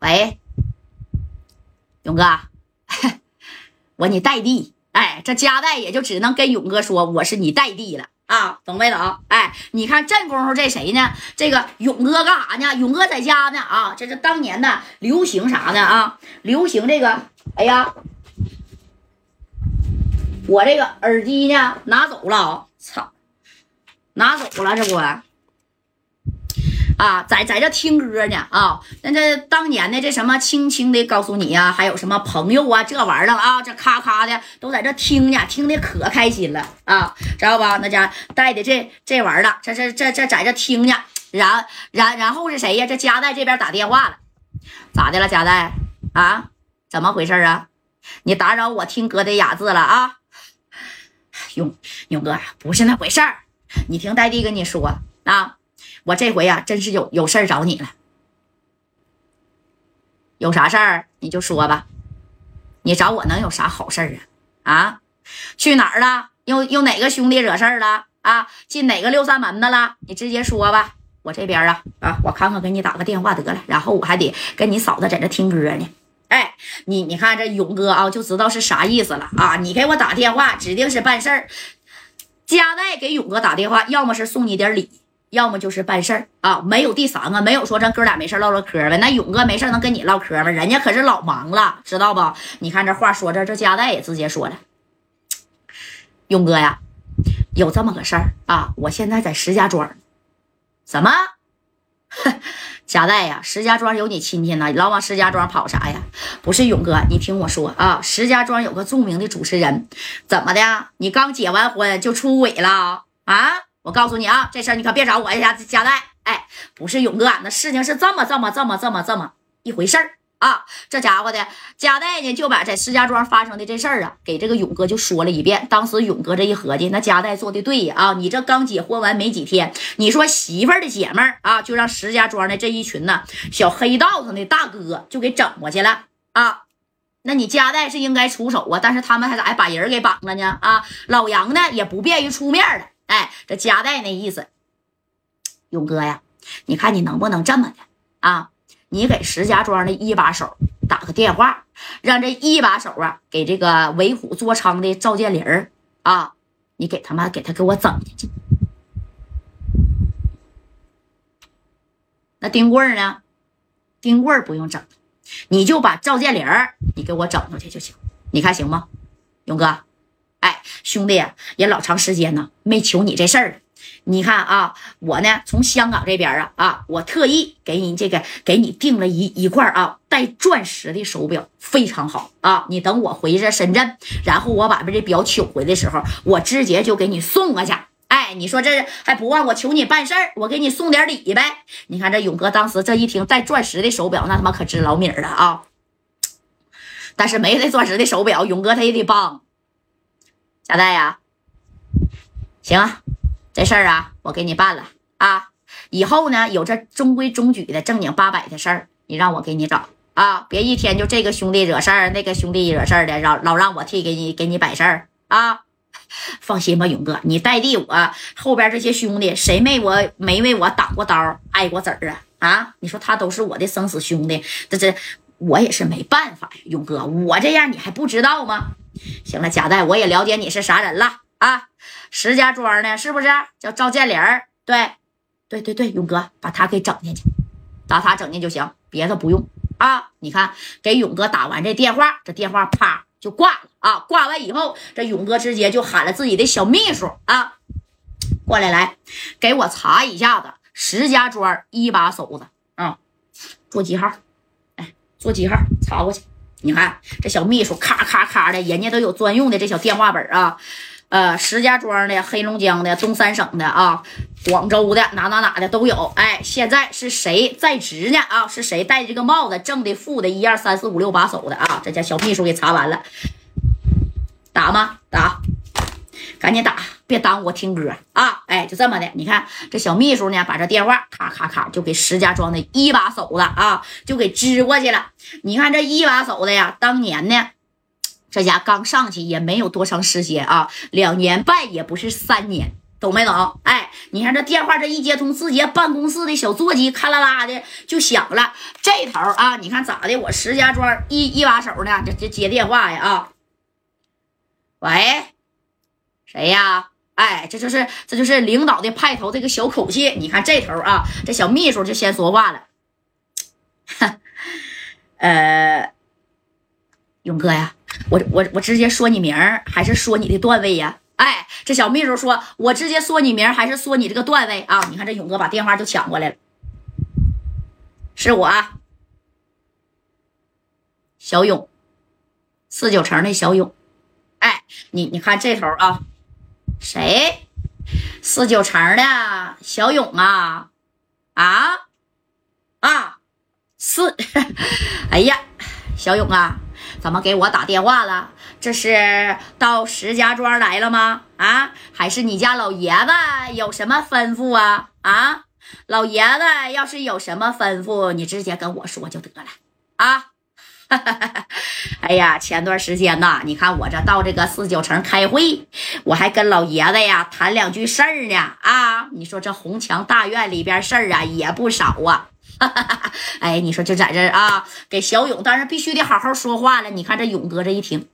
喂，勇哥，我你代弟，哎，这家代也就只能跟勇哥说我是你代弟了啊，懂没懂？哎，你看这功夫这谁呢？这个勇哥干啥呢？勇哥在家呢啊，这是当年呢流行啥呢啊？流行这个，哎呀，我这个耳机呢拿走了，操，拿走了这不。啊，在在这听歌呢啊！那这当年的这什么，轻轻的告诉你呀，还有什么朋友啊，这玩意儿啊，这咔咔的都在这听呢，听的可开心了啊，知道吧？那家带的这这玩意儿了，这这这这在这听呢，然然然后是谁呀？这家代这边打电话了，咋的了？家代啊？怎么回事啊？你打扰我听歌的雅致了啊？勇勇哥，不是那回事儿，你听戴弟跟你说啊。我这回呀，真是有有事儿找你了。有啥事儿你就说吧，你找我能有啥好事儿啊？啊，去哪儿了？又又哪个兄弟惹事儿了？啊，进哪个六扇门子了？你直接说吧。我这边啊啊，我看看，给你打个电话得了。然后我还得跟你嫂子在这听歌呢。哎，你你看这勇哥啊，就知道是啥意思了啊。你给我打电话，指定是办事儿。加代给勇哥打电话，要么是送你点礼。要么就是办事儿啊，没有第三个，没有说咱哥俩没事唠唠嗑呗。那勇哥没事能跟你唠嗑吗？人家可是老忙了，知道不？你看这话说这，这家代也直接说了，勇哥呀，有这么个事儿啊，我现在在石家庄。什么？家代呀，石家庄有你亲戚呢，老往石家庄跑啥呀？不是勇哥，你听我说啊，石家庄有个著名的主持人，怎么的？你刚结完婚就出轨了啊？我告诉你啊，这事儿你可别找我一下夹带。哎，不是勇哥，那事情是这么这么这么这么这么一回事儿啊。这家伙的夹带呢，就把在石家庄发生的这事儿啊，给这个勇哥就说了一遍。当时勇哥这一合计，那夹带做的对呀啊！你这刚结婚完没几天，你说媳妇儿的姐妹儿啊，就让石家庄的这一群呢小黑道上的大哥就给整过去了啊。那你夹带是应该出手啊，但是他们还咋还把人给绑了呢？啊，老杨呢也不便于出面了。哎，这夹带那意思，勇哥呀，你看你能不能这么的啊？你给石家庄的一把手打个电话，让这一把手啊给这个为虎作伥的赵建林儿啊，你给他妈给他给我整进去。那丁贵呢？丁贵不用整，你就把赵建林儿你给我整出去就行。你看行吗，勇哥？哎，兄弟呀，也老长时间呢，没求你这事儿了。你看啊，我呢从香港这边啊啊，我特意给你这个给你订了一一块啊带钻石的手表，非常好啊。你等我回这深圳，然后我把这表取回的时候，我直接就给你送过去。哎，你说这还不忘我求你办事儿，我给你送点礼呗。你看这勇哥当时这一听带钻石的手表，那他妈可值老米了啊。但是没这钻石的手表，勇哥他也得帮。贾代呀，行，这事儿啊，我给你办了啊。以后呢，有这中规中矩的正经八百的事儿，你让我给你找啊，别一天就这个兄弟惹事儿，那个兄弟惹事儿的，老老让我替给你给你摆事儿啊。放心吧，勇哥，你代替我后边这些兄弟，谁没我没为我挡过刀、挨过子儿啊？啊，你说他都是我的生死兄弟，这这我也是没办法呀，勇哥，我这样你还不知道吗？行了，贾代，我也了解你是啥人了啊！石家庄的，是不是叫赵建林？对，对对对，勇哥把他给整进去，把他整进就行，别的不用啊！你看，给勇哥打完这电话，这电话啪就挂了啊！挂完以后，这勇哥直接就喊了自己的小秘书啊，过来来，给我查一下子石家庄一把手子啊，座机号，哎，座机号，查过去。你看这小秘书咔咔咔的，人家都有专用的这小电话本啊，呃，石家庄的、黑龙江的、东三省的啊，广州的哪哪哪的都有。哎，现在是谁在职呢？啊，是谁戴这个帽子？正的、负的，一二三四五六把手的啊，这家小秘书给查完了，打吗？打。赶紧打，别耽误我听歌啊！哎，就这么的，你看这小秘书呢，把这电话咔咔咔就给石家庄的一把手的啊，就给支过去了。你看这一把手的呀，当年呢，这家刚上去也没有多长时间啊，两年半也不是三年懂没懂？哎，你看这电话这一接通，直接办公室的小座机咔啦啦的就响了。这头啊，你看咋的？我石家庄一一把手呢，这这接电话呀啊！喂，谁呀？哎，这就是这就是领导的派头，这个小口气。你看这头啊，这小秘书就先说话了。呃，勇哥呀，我我我直接说你名儿，还是说你的段位呀？哎，这小秘书说：“我直接说你名还是说你这个段位啊？”你看这勇哥把电话就抢过来了，是我，小勇，四九城的小勇。哎，你你看这头啊，谁？四九城的小勇啊？啊啊，四，哎呀，小勇啊，怎么给我打电话了？这是到石家庄来了吗？啊，还是你家老爷子有什么吩咐啊？啊，老爷子要是有什么吩咐，你直接跟我说就得了啊！哈 哎呀，前段时间呐，你看我这到这个四九城开会，我还跟老爷子呀谈两句事儿呢。啊，你说这红墙大院里边事儿啊也不少啊。哈 哎，你说就在这啊，给小勇当然必须得好好说话了。你看这勇哥这一听。